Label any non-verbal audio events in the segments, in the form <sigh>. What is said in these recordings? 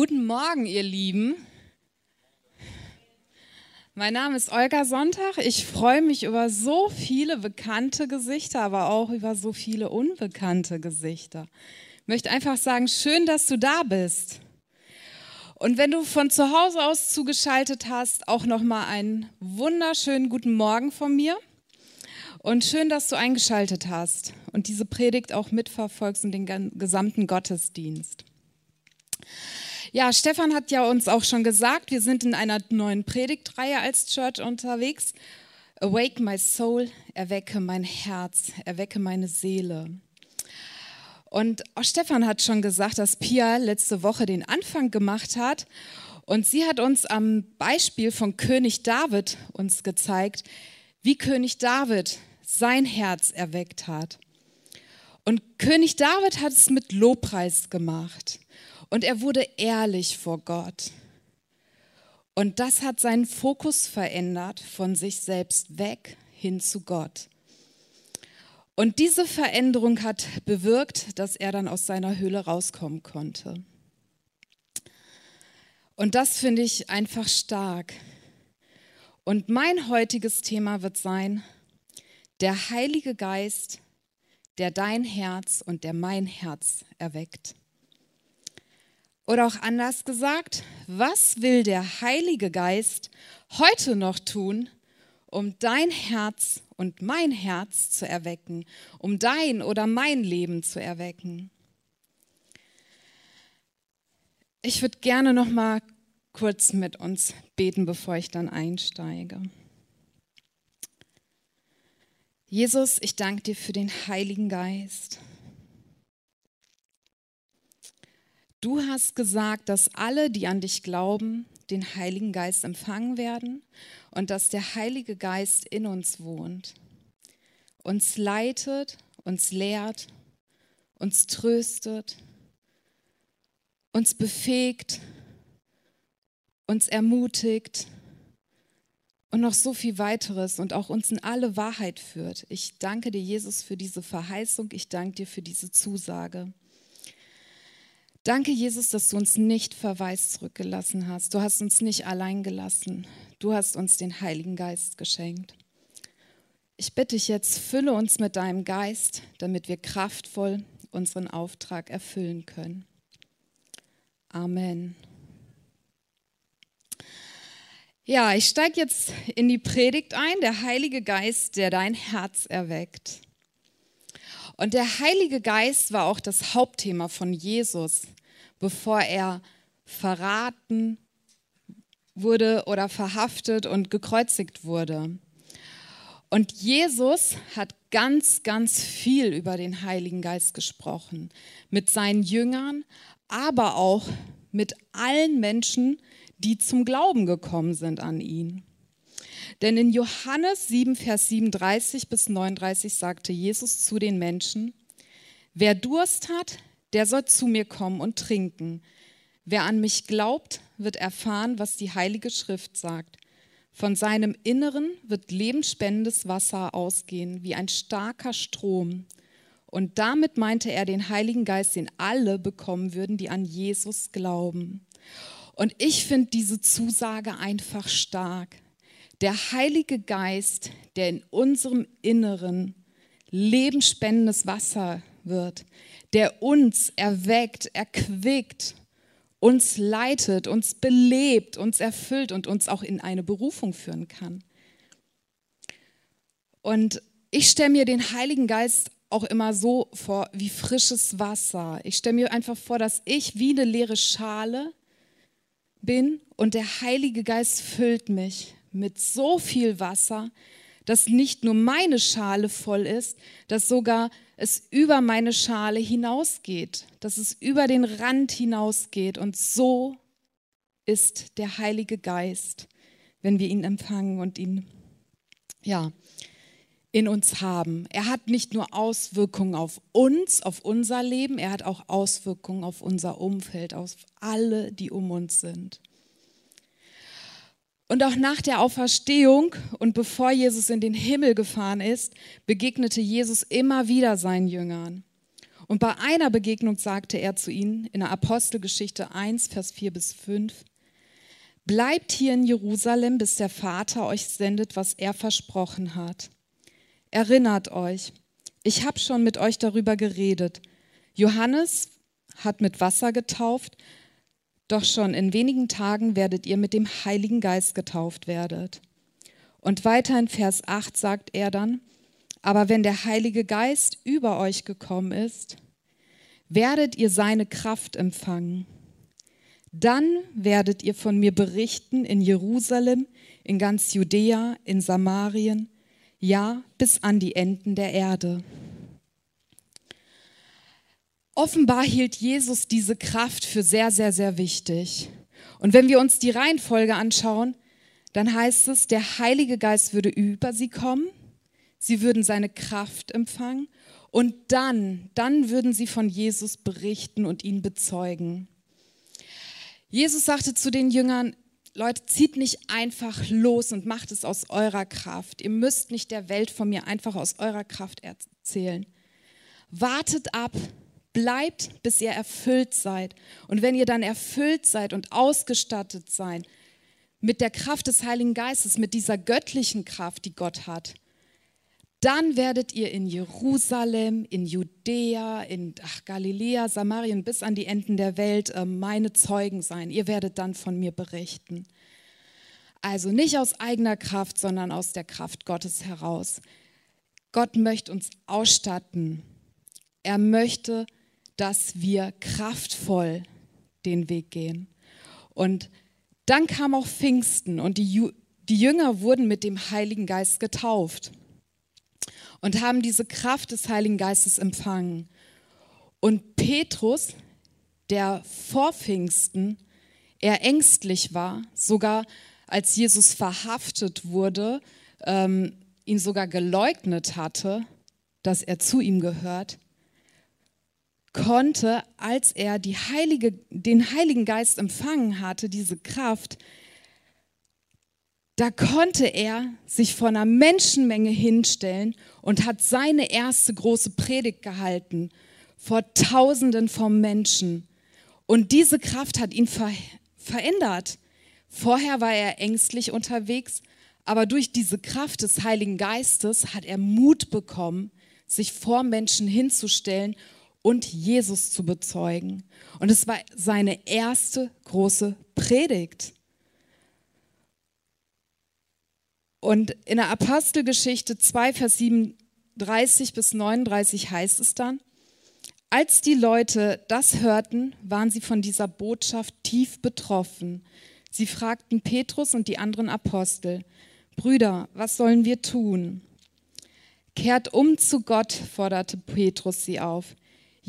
Guten Morgen, ihr Lieben. Mein Name ist Olga Sonntag. Ich freue mich über so viele bekannte Gesichter, aber auch über so viele unbekannte Gesichter. Ich möchte einfach sagen, schön, dass du da bist. Und wenn du von zu Hause aus zugeschaltet hast, auch noch mal einen wunderschönen guten Morgen von mir. Und schön, dass du eingeschaltet hast und diese Predigt auch mitverfolgst und den gesamten Gottesdienst. Ja, Stefan hat ja uns auch schon gesagt, wir sind in einer neuen Predigtreihe als Church unterwegs. Awake my soul, erwecke mein Herz, erwecke meine Seele. Und auch Stefan hat schon gesagt, dass Pia letzte Woche den Anfang gemacht hat. Und sie hat uns am Beispiel von König David uns gezeigt, wie König David sein Herz erweckt hat. Und König David hat es mit Lobpreis gemacht. Und er wurde ehrlich vor Gott. Und das hat seinen Fokus verändert von sich selbst weg hin zu Gott. Und diese Veränderung hat bewirkt, dass er dann aus seiner Höhle rauskommen konnte. Und das finde ich einfach stark. Und mein heutiges Thema wird sein, der Heilige Geist, der dein Herz und der mein Herz erweckt. Oder auch anders gesagt, was will der Heilige Geist heute noch tun, um dein Herz und mein Herz zu erwecken, um dein oder mein Leben zu erwecken? Ich würde gerne noch mal kurz mit uns beten, bevor ich dann einsteige. Jesus, ich danke dir für den Heiligen Geist. Du hast gesagt, dass alle, die an dich glauben, den Heiligen Geist empfangen werden und dass der Heilige Geist in uns wohnt, uns leitet, uns lehrt, uns tröstet, uns befähigt, uns ermutigt und noch so viel weiteres und auch uns in alle Wahrheit führt. Ich danke dir, Jesus, für diese Verheißung. Ich danke dir für diese Zusage. Danke, Jesus, dass du uns nicht verwaist zurückgelassen hast. Du hast uns nicht allein gelassen. Du hast uns den Heiligen Geist geschenkt. Ich bitte dich jetzt, fülle uns mit deinem Geist, damit wir kraftvoll unseren Auftrag erfüllen können. Amen. Ja, ich steige jetzt in die Predigt ein, der Heilige Geist, der dein Herz erweckt. Und der Heilige Geist war auch das Hauptthema von Jesus, bevor er verraten wurde oder verhaftet und gekreuzigt wurde. Und Jesus hat ganz, ganz viel über den Heiligen Geist gesprochen, mit seinen Jüngern, aber auch mit allen Menschen, die zum Glauben gekommen sind an ihn. Denn in Johannes 7, Vers 37 bis 39 sagte Jesus zu den Menschen, wer Durst hat, der soll zu mir kommen und trinken. Wer an mich glaubt, wird erfahren, was die Heilige Schrift sagt. Von seinem Inneren wird lebensspendendes Wasser ausgehen, wie ein starker Strom. Und damit meinte er den Heiligen Geist, den alle bekommen würden, die an Jesus glauben. Und ich finde diese Zusage einfach stark der Heilige Geist, der in unserem Inneren lebensspendendes Wasser wird, der uns erweckt, erquickt, uns leitet, uns belebt, uns erfüllt und uns auch in eine Berufung führen kann. Und ich stelle mir den Heiligen Geist auch immer so vor wie frisches Wasser. Ich stelle mir einfach vor, dass ich wie eine leere Schale bin und der Heilige Geist füllt mich mit so viel Wasser, dass nicht nur meine Schale voll ist, dass sogar es über meine Schale hinausgeht, dass es über den Rand hinausgeht. Und so ist der Heilige Geist, wenn wir ihn empfangen und ihn ja, in uns haben. Er hat nicht nur Auswirkungen auf uns, auf unser Leben, er hat auch Auswirkungen auf unser Umfeld, auf alle, die um uns sind. Und auch nach der Auferstehung und bevor Jesus in den Himmel gefahren ist, begegnete Jesus immer wieder seinen Jüngern. Und bei einer Begegnung sagte er zu ihnen in der Apostelgeschichte 1, Vers 4 bis 5, Bleibt hier in Jerusalem, bis der Vater euch sendet, was er versprochen hat. Erinnert euch, ich habe schon mit euch darüber geredet. Johannes hat mit Wasser getauft, doch schon in wenigen Tagen werdet ihr mit dem Heiligen Geist getauft werdet. Und weiter in Vers 8 sagt er dann, aber wenn der Heilige Geist über euch gekommen ist, werdet ihr seine Kraft empfangen. Dann werdet ihr von mir berichten in Jerusalem, in ganz Judäa, in Samarien, ja bis an die Enden der Erde. Offenbar hielt Jesus diese Kraft für sehr, sehr, sehr wichtig. Und wenn wir uns die Reihenfolge anschauen, dann heißt es, der Heilige Geist würde über sie kommen, sie würden seine Kraft empfangen und dann, dann würden sie von Jesus berichten und ihn bezeugen. Jesus sagte zu den Jüngern, Leute, zieht nicht einfach los und macht es aus eurer Kraft. Ihr müsst nicht der Welt von mir einfach aus eurer Kraft erzählen. Wartet ab, bleibt, bis ihr erfüllt seid. Und wenn ihr dann erfüllt seid und ausgestattet seid mit der Kraft des Heiligen Geistes, mit dieser göttlichen Kraft, die Gott hat, dann werdet ihr in Jerusalem, in Judäa, in ach, Galiläa, Samarien bis an die Enden der Welt äh, meine Zeugen sein. Ihr werdet dann von mir berichten. Also nicht aus eigener Kraft, sondern aus der Kraft Gottes heraus. Gott möchte uns ausstatten. Er möchte, dass wir kraftvoll den Weg gehen. Und dann kam auch Pfingsten und die, die Jünger wurden mit dem Heiligen Geist getauft und haben diese Kraft des Heiligen Geistes empfangen. Und Petrus, der vor Pfingsten eher ängstlich war, sogar als Jesus verhaftet wurde, ähm, ihn sogar geleugnet hatte, dass er zu ihm gehört, konnte, als er Heilige, den Heiligen Geist empfangen hatte, diese Kraft, da konnte er sich vor einer Menschenmenge hinstellen und hat seine erste große Predigt gehalten vor Tausenden von Menschen. Und diese Kraft hat ihn ver verändert. Vorher war er ängstlich unterwegs, aber durch diese Kraft des Heiligen Geistes hat er Mut bekommen, sich vor Menschen hinzustellen und Jesus zu bezeugen. Und es war seine erste große Predigt. Und in der Apostelgeschichte 2, Vers 37 bis 39 heißt es dann, als die Leute das hörten, waren sie von dieser Botschaft tief betroffen. Sie fragten Petrus und die anderen Apostel, Brüder, was sollen wir tun? Kehrt um zu Gott, forderte Petrus sie auf.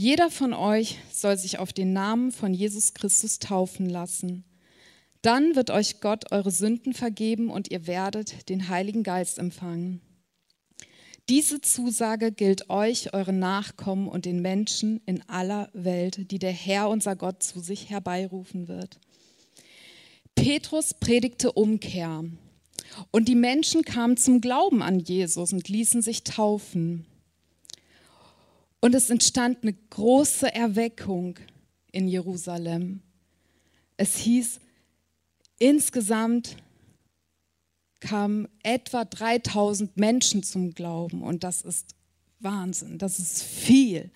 Jeder von euch soll sich auf den Namen von Jesus Christus taufen lassen. Dann wird euch Gott eure Sünden vergeben und ihr werdet den Heiligen Geist empfangen. Diese Zusage gilt euch, euren Nachkommen und den Menschen in aller Welt, die der Herr unser Gott zu sich herbeirufen wird. Petrus predigte Umkehr und die Menschen kamen zum Glauben an Jesus und ließen sich taufen. Und es entstand eine große Erweckung in Jerusalem. Es hieß, Insgesamt kamen etwa 3000 Menschen zum Glauben und das ist Wahnsinn, das ist viel.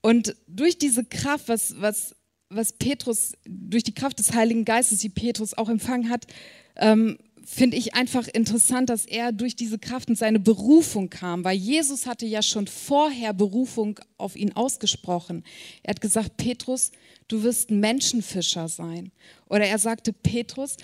Und durch diese Kraft, was, was, was Petrus, durch die Kraft des Heiligen Geistes, die Petrus auch empfangen hat, ähm, finde ich einfach interessant, dass er durch diese Kraft und seine Berufung kam, weil Jesus hatte ja schon vorher Berufung auf ihn ausgesprochen. Er hat gesagt, Petrus, du wirst ein Menschenfischer sein. Oder er sagte, Petrus,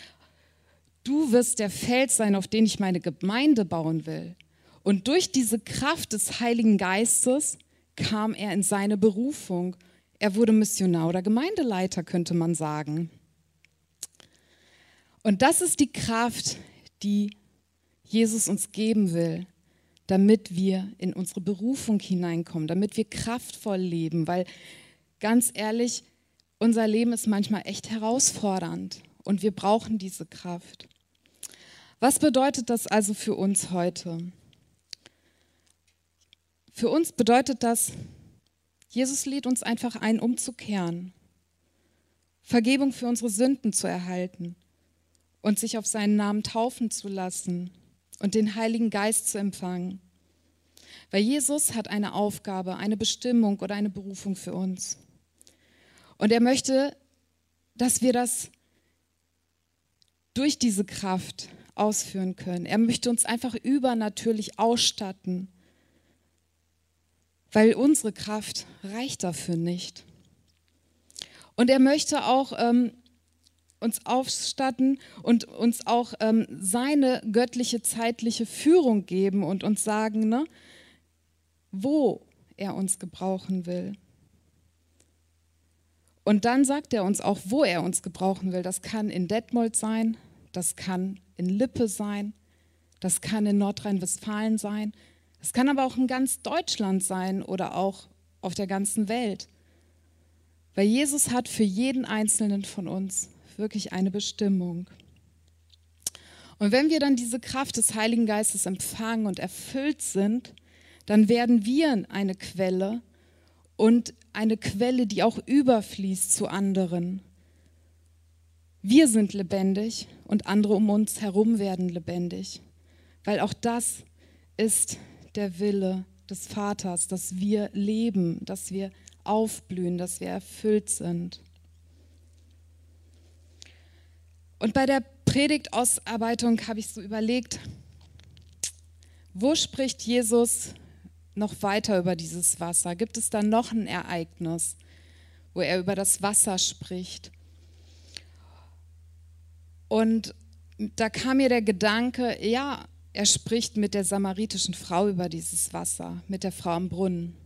du wirst der Fels sein, auf den ich meine Gemeinde bauen will. Und durch diese Kraft des Heiligen Geistes kam er in seine Berufung. Er wurde Missionar oder Gemeindeleiter, könnte man sagen. Und das ist die Kraft, die Jesus uns geben will, damit wir in unsere Berufung hineinkommen, damit wir kraftvoll leben, weil ganz ehrlich, unser Leben ist manchmal echt herausfordernd und wir brauchen diese Kraft. Was bedeutet das also für uns heute? Für uns bedeutet das, Jesus lädt uns einfach ein, umzukehren, Vergebung für unsere Sünden zu erhalten und sich auf seinen Namen taufen zu lassen und den Heiligen Geist zu empfangen. Weil Jesus hat eine Aufgabe, eine Bestimmung oder eine Berufung für uns. Und er möchte, dass wir das durch diese Kraft ausführen können. Er möchte uns einfach übernatürlich ausstatten, weil unsere Kraft reicht dafür nicht. Und er möchte auch ähm, uns ausstatten und uns auch ähm, seine göttliche zeitliche Führung geben und uns sagen, ne, wo er uns gebrauchen will. Und dann sagt er uns auch, wo er uns gebrauchen will. Das kann in Detmold sein, das kann in Lippe sein, das kann in Nordrhein-Westfalen sein, es kann aber auch in ganz Deutschland sein oder auch auf der ganzen Welt. Weil Jesus hat für jeden Einzelnen von uns wirklich eine Bestimmung. Und wenn wir dann diese Kraft des Heiligen Geistes empfangen und erfüllt sind, dann werden wir eine Quelle und eine Quelle, die auch überfließt zu anderen. Wir sind lebendig und andere um uns herum werden lebendig, weil auch das ist der Wille des Vaters, dass wir leben, dass wir aufblühen, dass wir erfüllt sind. Und bei der Predigtausarbeitung habe ich so überlegt, wo spricht Jesus noch weiter über dieses Wasser? Gibt es da noch ein Ereignis, wo er über das Wasser spricht? Und da kam mir der Gedanke, ja, er spricht mit der samaritischen Frau über dieses Wasser, mit der Frau am Brunnen.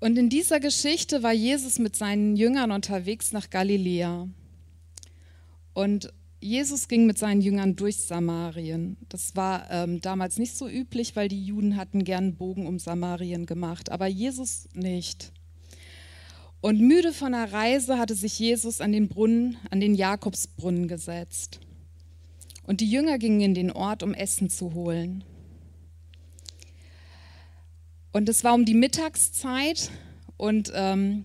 Und in dieser Geschichte war Jesus mit seinen Jüngern unterwegs nach Galiläa. Und Jesus ging mit seinen Jüngern durch Samarien. Das war ähm, damals nicht so üblich, weil die Juden hatten gern Bogen um Samarien gemacht, aber Jesus nicht. Und müde von der Reise hatte sich Jesus an den Brunnen, an den Jakobsbrunnen gesetzt. Und die Jünger gingen in den Ort, um Essen zu holen. Und es war um die Mittagszeit und ähm,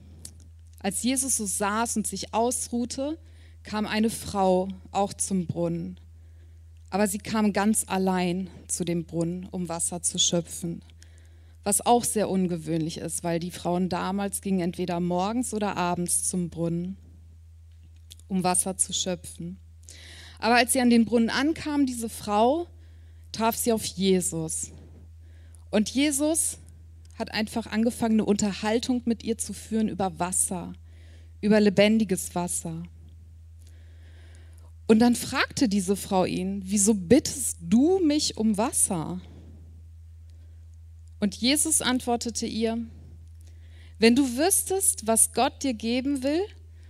als Jesus so saß und sich ausruhte, kam eine Frau auch zum Brunnen. Aber sie kam ganz allein zu dem Brunnen, um Wasser zu schöpfen. Was auch sehr ungewöhnlich ist, weil die Frauen damals gingen entweder morgens oder abends zum Brunnen, um Wasser zu schöpfen. Aber als sie an den Brunnen ankam, diese Frau, traf sie auf Jesus. Und Jesus hat einfach angefangen, eine Unterhaltung mit ihr zu führen über Wasser, über lebendiges Wasser. Und dann fragte diese Frau ihn, wieso bittest du mich um Wasser? Und Jesus antwortete ihr, wenn du wüsstest, was Gott dir geben will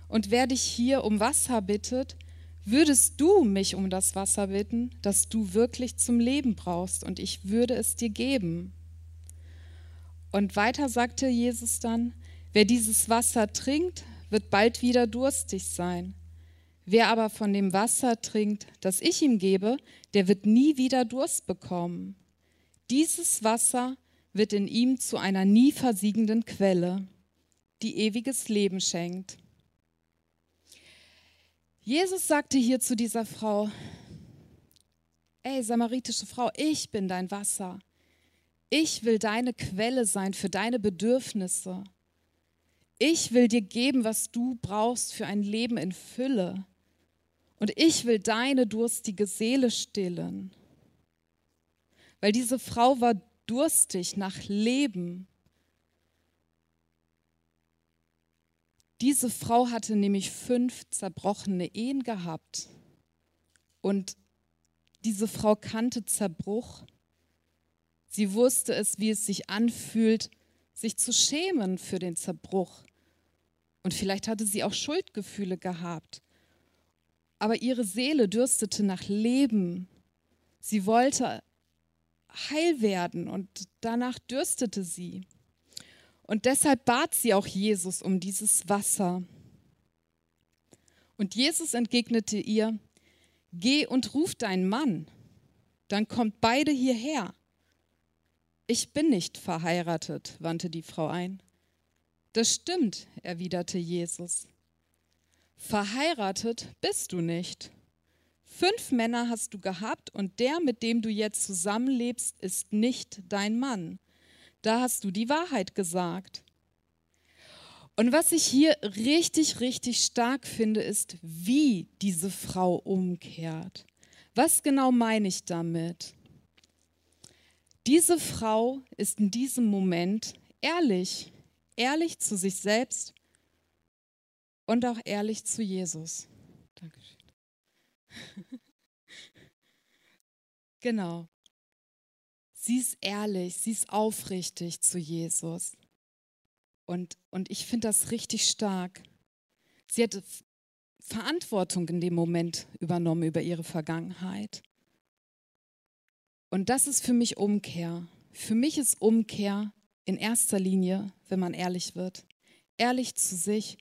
und wer dich hier um Wasser bittet, würdest du mich um das Wasser bitten, das du wirklich zum Leben brauchst, und ich würde es dir geben. Und weiter sagte Jesus dann, wer dieses Wasser trinkt, wird bald wieder durstig sein. Wer aber von dem Wasser trinkt, das ich ihm gebe, der wird nie wieder Durst bekommen. Dieses Wasser wird in ihm zu einer nie versiegenden Quelle, die ewiges Leben schenkt. Jesus sagte hier zu dieser Frau, ey samaritische Frau, ich bin dein Wasser. Ich will deine Quelle sein für deine Bedürfnisse. Ich will dir geben, was du brauchst für ein Leben in Fülle. Und ich will deine durstige Seele stillen. Weil diese Frau war durstig nach Leben. Diese Frau hatte nämlich fünf zerbrochene Ehen gehabt. Und diese Frau kannte Zerbruch. Sie wusste es, wie es sich anfühlt, sich zu schämen für den Zerbruch. Und vielleicht hatte sie auch Schuldgefühle gehabt aber ihre Seele dürstete nach Leben. Sie wollte heil werden und danach dürstete sie. Und deshalb bat sie auch Jesus um dieses Wasser. Und Jesus entgegnete ihr, geh und ruf deinen Mann, dann kommt beide hierher. ich bin nicht verheiratet, wandte die Frau ein. Das stimmt, erwiderte Jesus. Verheiratet bist du nicht. Fünf Männer hast du gehabt und der, mit dem du jetzt zusammenlebst, ist nicht dein Mann. Da hast du die Wahrheit gesagt. Und was ich hier richtig, richtig stark finde, ist, wie diese Frau umkehrt. Was genau meine ich damit? Diese Frau ist in diesem Moment ehrlich, ehrlich zu sich selbst und auch ehrlich zu Jesus. Dankeschön. <laughs> genau. Sie ist ehrlich, sie ist aufrichtig zu Jesus. Und, und ich finde das richtig stark. Sie hat Verantwortung in dem Moment übernommen über ihre Vergangenheit. Und das ist für mich Umkehr. Für mich ist Umkehr in erster Linie, wenn man ehrlich wird. Ehrlich zu sich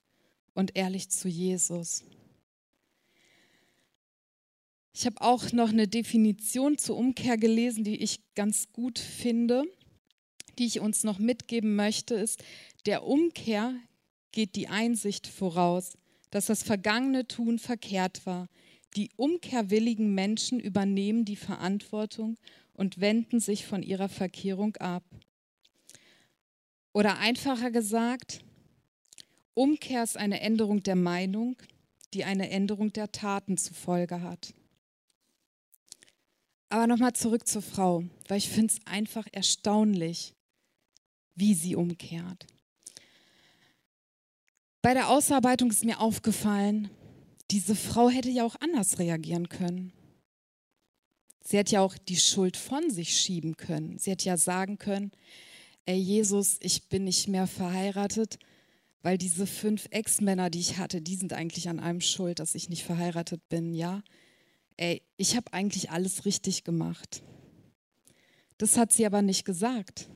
und ehrlich zu Jesus. Ich habe auch noch eine Definition zur Umkehr gelesen, die ich ganz gut finde, die ich uns noch mitgeben möchte, ist, der Umkehr geht die Einsicht voraus, dass das vergangene Tun verkehrt war. Die umkehrwilligen Menschen übernehmen die Verantwortung und wenden sich von ihrer Verkehrung ab. Oder einfacher gesagt, Umkehr ist eine Änderung der Meinung, die eine Änderung der Taten zur Folge hat. Aber nochmal zurück zur Frau, weil ich finde es einfach erstaunlich, wie sie umkehrt. Bei der Ausarbeitung ist mir aufgefallen, diese Frau hätte ja auch anders reagieren können. Sie hätte ja auch die Schuld von sich schieben können. Sie hätte ja sagen können, ey Jesus, ich bin nicht mehr verheiratet, weil diese fünf Ex-Männer, die ich hatte, die sind eigentlich an allem schuld, dass ich nicht verheiratet bin, ja ey, ich habe eigentlich alles richtig gemacht. Das hat sie aber nicht gesagt.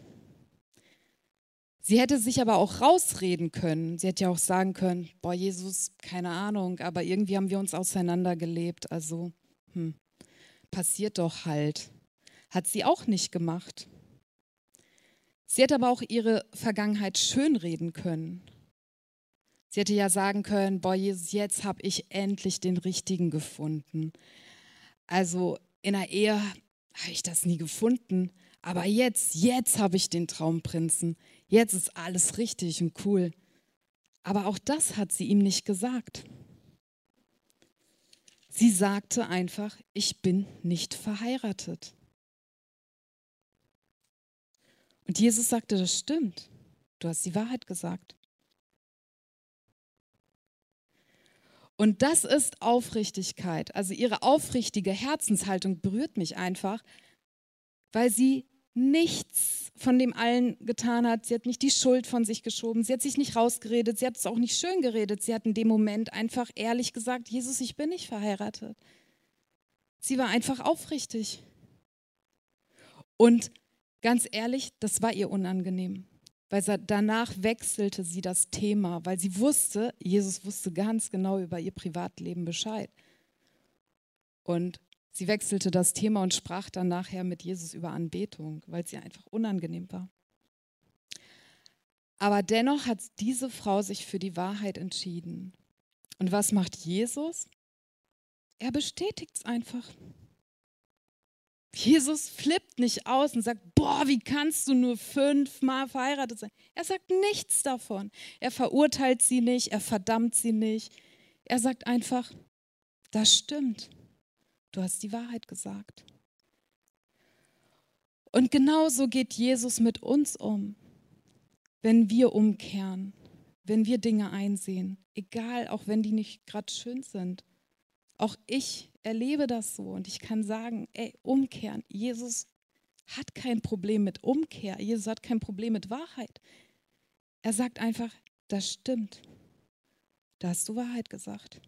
Sie hätte sich aber auch rausreden können. Sie hätte ja auch sagen können, boah, Jesus, keine Ahnung, aber irgendwie haben wir uns auseinandergelebt. Also, hm, passiert doch halt. Hat sie auch nicht gemacht. Sie hätte aber auch ihre Vergangenheit schönreden können. Sie hätte ja sagen können, boah, Jesus, jetzt habe ich endlich den Richtigen gefunden. Also in der Ehe habe ich das nie gefunden. Aber jetzt, jetzt habe ich den Traumprinzen. Jetzt ist alles richtig und cool. Aber auch das hat sie ihm nicht gesagt. Sie sagte einfach, ich bin nicht verheiratet. Und Jesus sagte, das stimmt. Du hast die Wahrheit gesagt. Und das ist Aufrichtigkeit. Also ihre aufrichtige Herzenshaltung berührt mich einfach, weil sie nichts von dem allen getan hat. Sie hat nicht die Schuld von sich geschoben. Sie hat sich nicht rausgeredet. Sie hat es auch nicht schön geredet. Sie hat in dem Moment einfach ehrlich gesagt, Jesus, ich bin nicht verheiratet. Sie war einfach aufrichtig. Und ganz ehrlich, das war ihr unangenehm weil danach wechselte sie das Thema, weil sie wusste, Jesus wusste ganz genau über ihr Privatleben Bescheid. Und sie wechselte das Thema und sprach dann nachher mit Jesus über Anbetung, weil ihr einfach unangenehm war. Aber dennoch hat diese Frau sich für die Wahrheit entschieden. Und was macht Jesus? Er bestätigt es einfach. Jesus flippt nicht aus und sagt, boah, wie kannst du nur fünfmal verheiratet sein? Er sagt nichts davon. Er verurteilt sie nicht, er verdammt sie nicht. Er sagt einfach, das stimmt. Du hast die Wahrheit gesagt. Und genauso geht Jesus mit uns um, wenn wir umkehren, wenn wir Dinge einsehen, egal, auch wenn die nicht gerade schön sind. Auch ich erlebe das so und ich kann sagen, ey, umkehren. Jesus hat kein Problem mit Umkehr. Jesus hat kein Problem mit Wahrheit. Er sagt einfach, das stimmt. Da hast du Wahrheit gesagt.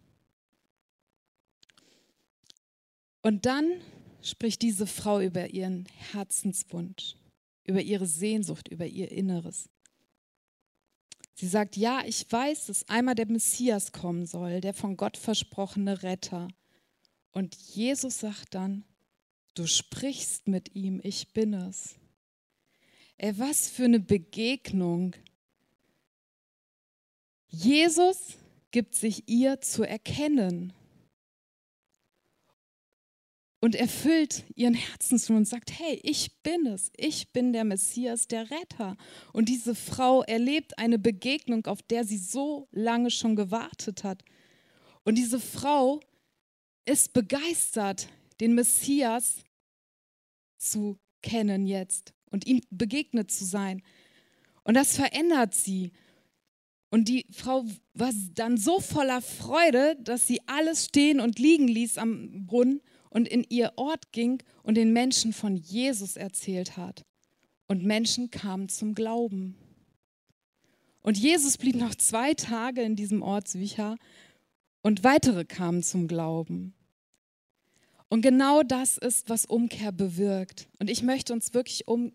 Und dann spricht diese Frau über ihren Herzenswunsch, über ihre Sehnsucht, über ihr Inneres. Sie sagt, ja, ich weiß, dass einmal der Messias kommen soll, der von Gott versprochene Retter. Und Jesus sagt dann, du sprichst mit ihm, ich bin es. Ey, was für eine Begegnung. Jesus gibt sich ihr zu erkennen und erfüllt ihren Herzenswunsch und sagt, hey, ich bin es, ich bin der Messias, der Retter. Und diese Frau erlebt eine Begegnung, auf der sie so lange schon gewartet hat. Und diese Frau ist begeistert, den Messias zu kennen jetzt und ihm begegnet zu sein. Und das verändert sie. Und die Frau war dann so voller Freude, dass sie alles stehen und liegen ließ am Brunnen und in ihr Ort ging und den Menschen von Jesus erzählt hat. Und Menschen kamen zum Glauben. Und Jesus blieb noch zwei Tage in diesem Ort Sychar und weitere kamen zum Glauben. Und genau das ist, was Umkehr bewirkt. Und ich möchte uns wirklich um,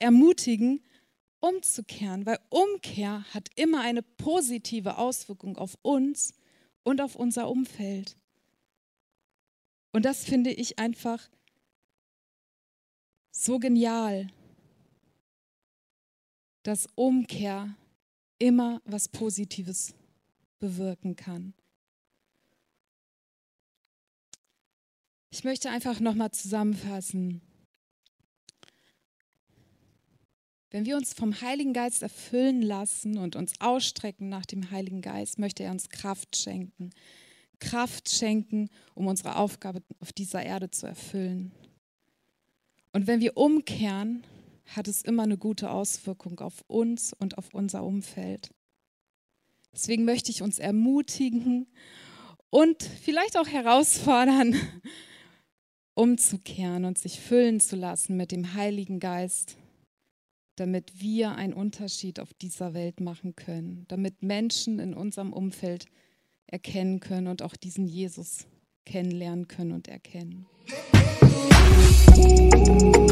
ermutigen, umzukehren, weil Umkehr hat immer eine positive Auswirkung auf uns und auf unser Umfeld. Und das finde ich einfach so genial, dass Umkehr immer was Positives bewirken kann. Ich möchte einfach nochmal zusammenfassen. Wenn wir uns vom Heiligen Geist erfüllen lassen und uns ausstrecken nach dem Heiligen Geist, möchte er uns Kraft schenken. Kraft schenken, um unsere Aufgabe auf dieser Erde zu erfüllen. Und wenn wir umkehren, hat es immer eine gute Auswirkung auf uns und auf unser Umfeld. Deswegen möchte ich uns ermutigen und vielleicht auch herausfordern, umzukehren und sich füllen zu lassen mit dem Heiligen Geist damit wir einen Unterschied auf dieser Welt machen können, damit Menschen in unserem Umfeld erkennen können und auch diesen Jesus kennenlernen können und erkennen. Musik